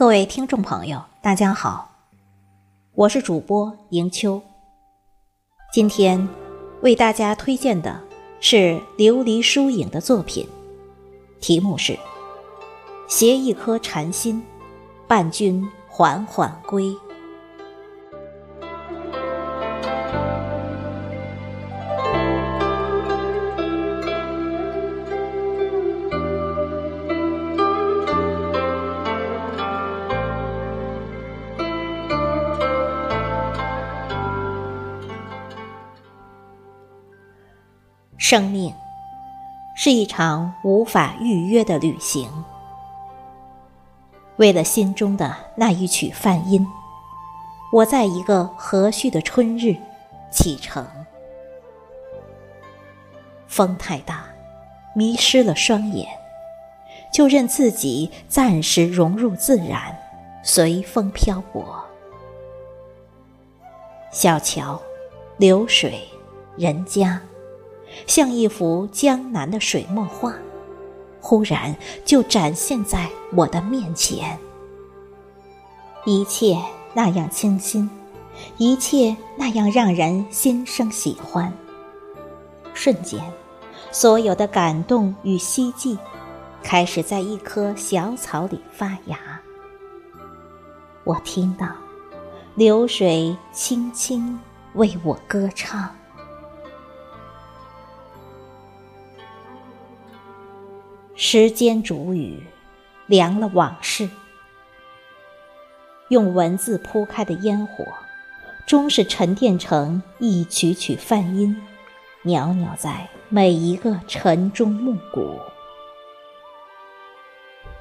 各位听众朋友，大家好，我是主播迎秋。今天为大家推荐的是琉璃疏影的作品，题目是《携一颗禅心，伴君缓缓归》。生命是一场无法预约的旅行。为了心中的那一曲梵音，我在一个和煦的春日启程。风太大，迷失了双眼，就任自己暂时融入自然，随风漂泊。小桥、流水、人家。像一幅江南的水墨画，忽然就展现在我的面前。一切那样清新，一切那样让人心生喜欢。瞬间，所有的感动与希冀，开始在一棵小草里发芽。我听到流水轻轻为我歌唱。时间煮雨，凉了往事。用文字铺开的烟火，终是沉淀成一曲曲梵音，袅袅在每一个晨钟暮鼓。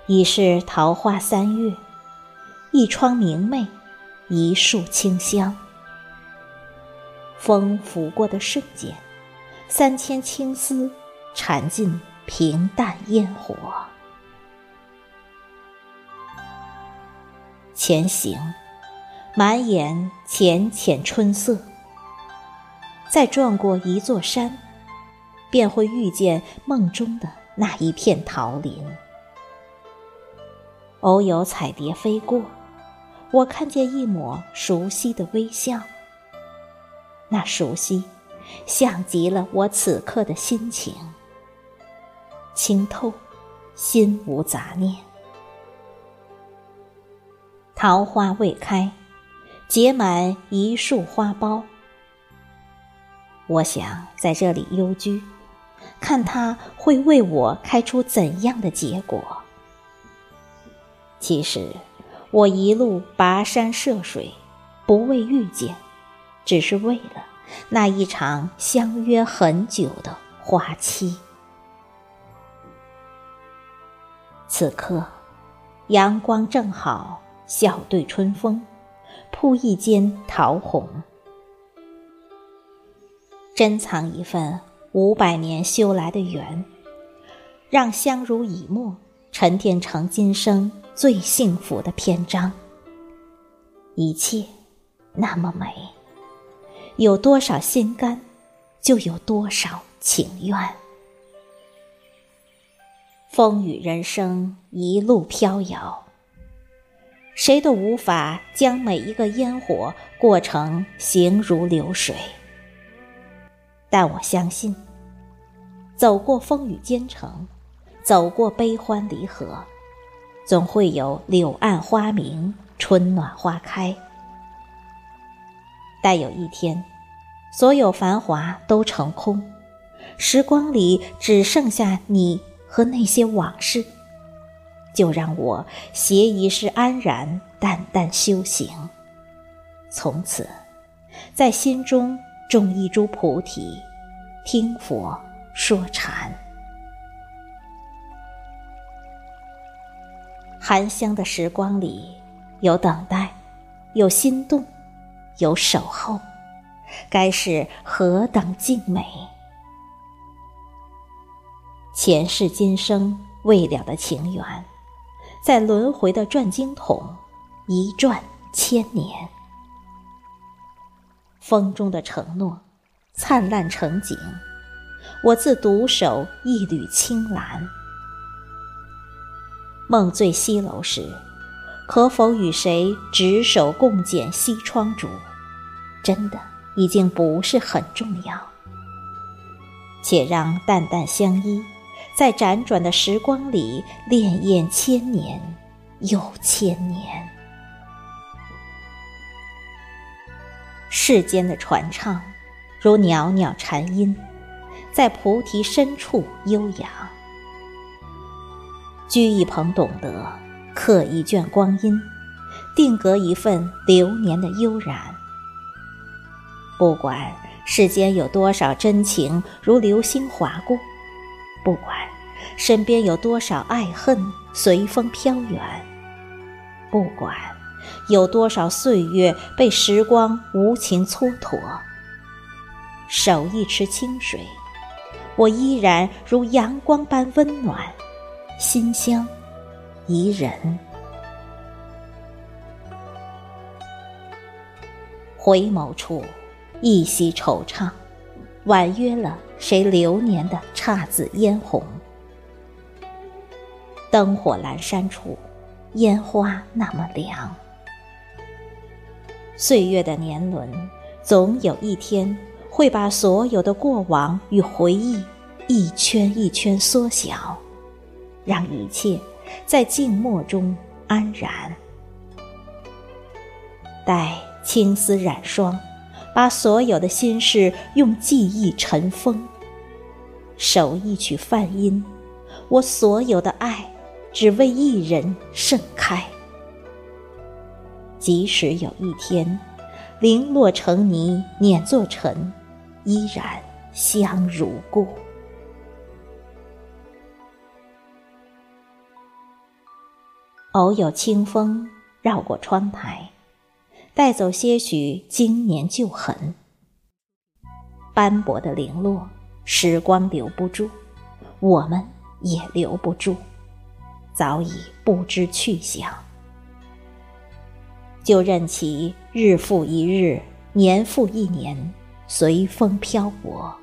已是桃花三月，一窗明媚，一树清香。风拂过的瞬间，三千青丝缠进。平淡烟火，前行，满眼浅浅春色。再转过一座山，便会遇见梦中的那一片桃林。偶有彩蝶飞过，我看见一抹熟悉的微笑。那熟悉，像极了我此刻的心情。清透，心无杂念。桃花未开，结满一树花苞。我想在这里幽居，看它会为我开出怎样的结果。其实，我一路跋山涉水，不为遇见，只是为了那一场相约很久的花期。此刻，阳光正好，笑对春风，铺一间桃红。珍藏一份五百年修来的缘，让相濡以沫，沉淀成今生最幸福的篇章。一切那么美，有多少心甘，就有多少情愿。风雨人生，一路飘摇。谁都无法将每一个烟火过成行如流水，但我相信，走过风雨兼程，走过悲欢离合，总会有柳暗花明，春暖花开。待有一天，所有繁华都成空，时光里只剩下你。和那些往事，就让我携一世安然，淡淡修行。从此，在心中种一株菩提，听佛说禅。含香的时光里，有等待，有心动，有守候，该是何等静美！前世今生未了的情缘，在轮回的转经筒一转千年。风中的承诺，灿烂成景，我自独守一缕青蓝。梦醉西楼时，可否与谁执手共剪西窗烛，真的已经不是很重要。且让淡淡相依，在辗转的时光里潋滟千年又千年。世间的传唱，如袅袅禅音，在菩提深处悠扬。居一棚，懂得。刻一卷光阴，定格一份流年的悠然。不管世间有多少真情如流星划过，不管身边有多少爱恨随风飘远，不管有多少岁月被时光无情蹉跎，手一池清水，我依然如阳光般温暖，馨香。宜人，回眸处，一袭惆怅，婉约了谁流年的姹紫嫣红。灯火阑珊处，烟花那么凉。岁月的年轮，总有一天会把所有的过往与回忆一圈一圈缩小，让一切。在静默中安然，待青丝染霜，把所有的心事用记忆尘封。守一曲梵音，我所有的爱，只为一人盛开。即使有一天，零落成泥碾作尘，依然香如故。偶有清风绕过窗台，带走些许经年旧痕。斑驳的零落，时光留不住，我们也留不住，早已不知去向。就任其日复一日，年复一年，随风漂泊。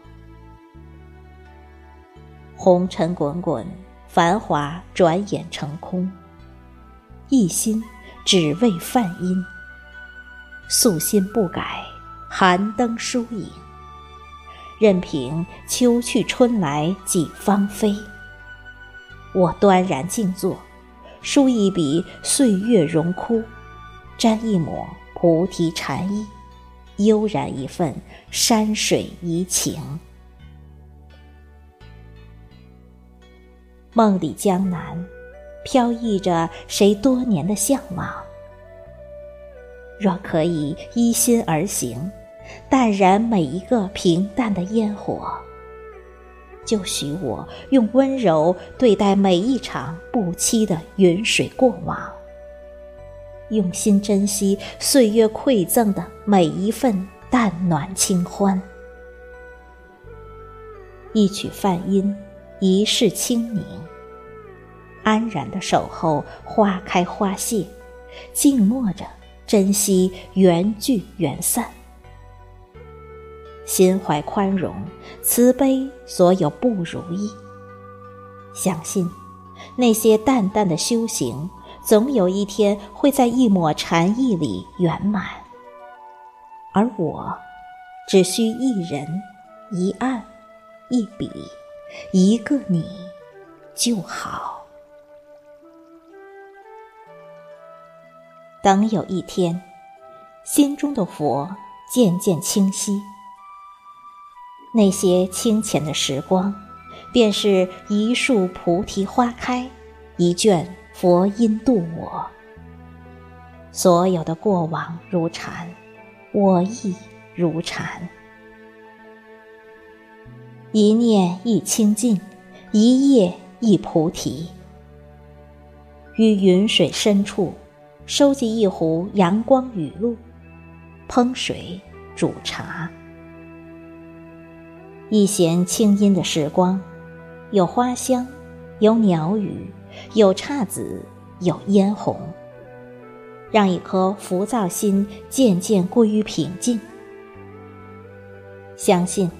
红尘滚滚，繁华转眼成空。一心只为梵音，素心不改，寒灯疏影。任凭秋去春来几芳菲，我端然静坐，书一笔岁月荣枯，沾一抹菩提禅意，悠然一份山水怡情。梦里江南。飘逸着谁多年的向往？若可以依心而行，淡然每一个平淡的烟火，就许我用温柔对待每一场不期的云水过往，用心珍惜岁月馈赠的每一份淡暖清欢。一曲梵音，一世清明。安然的守候花开花谢，静默着珍惜缘聚缘散，心怀宽容，慈悲所有不如意。相信那些淡淡的修行，总有一天会在一抹禅意里圆满。而我，只需一人、一案、一笔、一个你，就好。等有一天，心中的佛渐渐清晰，那些清浅的时光，便是一树菩提花开，一卷佛音度我。所有的过往如禅，我亦如禅。一念一清净，一叶一菩提，于云水深处。收集一壶阳光雨露，烹水煮茶，一弦清音的时光，有花香，有鸟语，有姹紫，有嫣红，让一颗浮躁心渐渐归于平静。相信，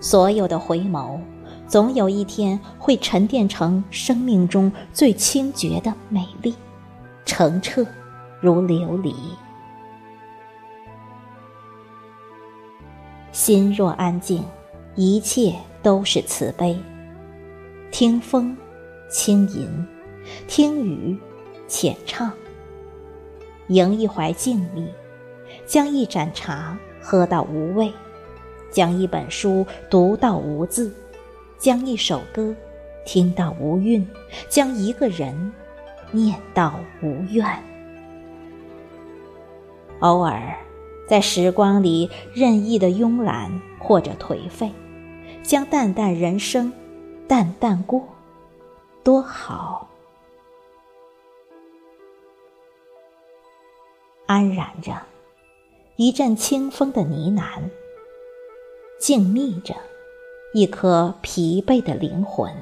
所有的回眸，总有一天会沉淀成生命中最清绝的美丽。澄澈如琉璃。心若安静，一切都是慈悲。听风，轻吟；听雨，浅唱。迎一怀静谧，将一盏茶喝到无味，将一本书读到无字，将一首歌听到无韵，将一个人念到无怨。偶尔，在时光里任意的慵懒或者颓废，将淡淡人生。淡淡过，多好。安然着，一阵清风的呢喃，静谧着一颗疲惫的灵魂。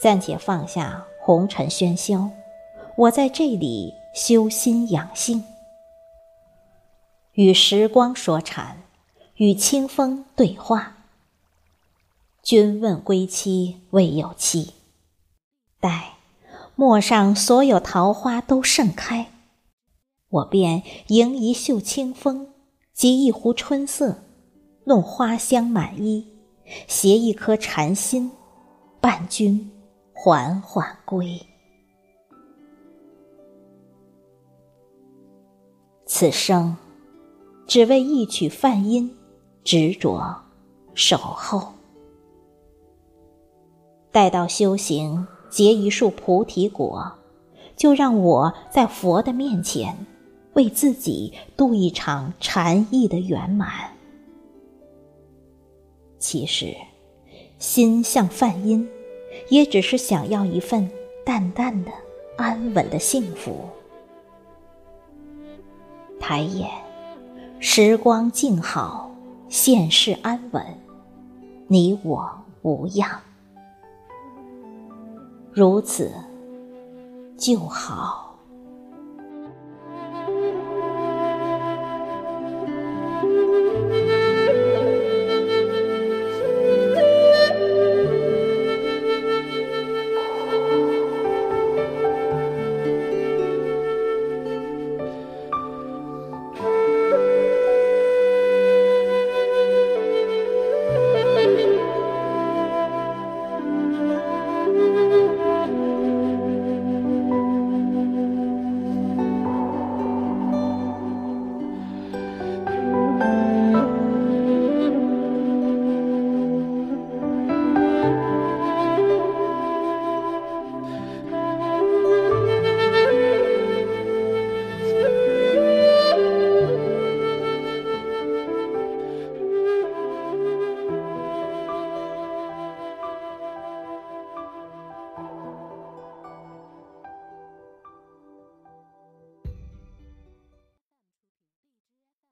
暂且放下红尘喧嚣，我在这里修心养性，与时光说禅，与清风对话。君问归期未有期，待陌上所有桃花都盛开，我便迎一袖清风，集一壶春色，弄花香满衣，携一颗禅心，伴君缓缓归。此生只为一曲梵音，执着守候。待到修行结一束菩提果，就让我在佛的面前，为自己度一场禅意的圆满。其实，心像梵音，也只是想要一份淡淡的、安稳的幸福。抬眼，时光静好，现世安稳，你我无恙。如此就好。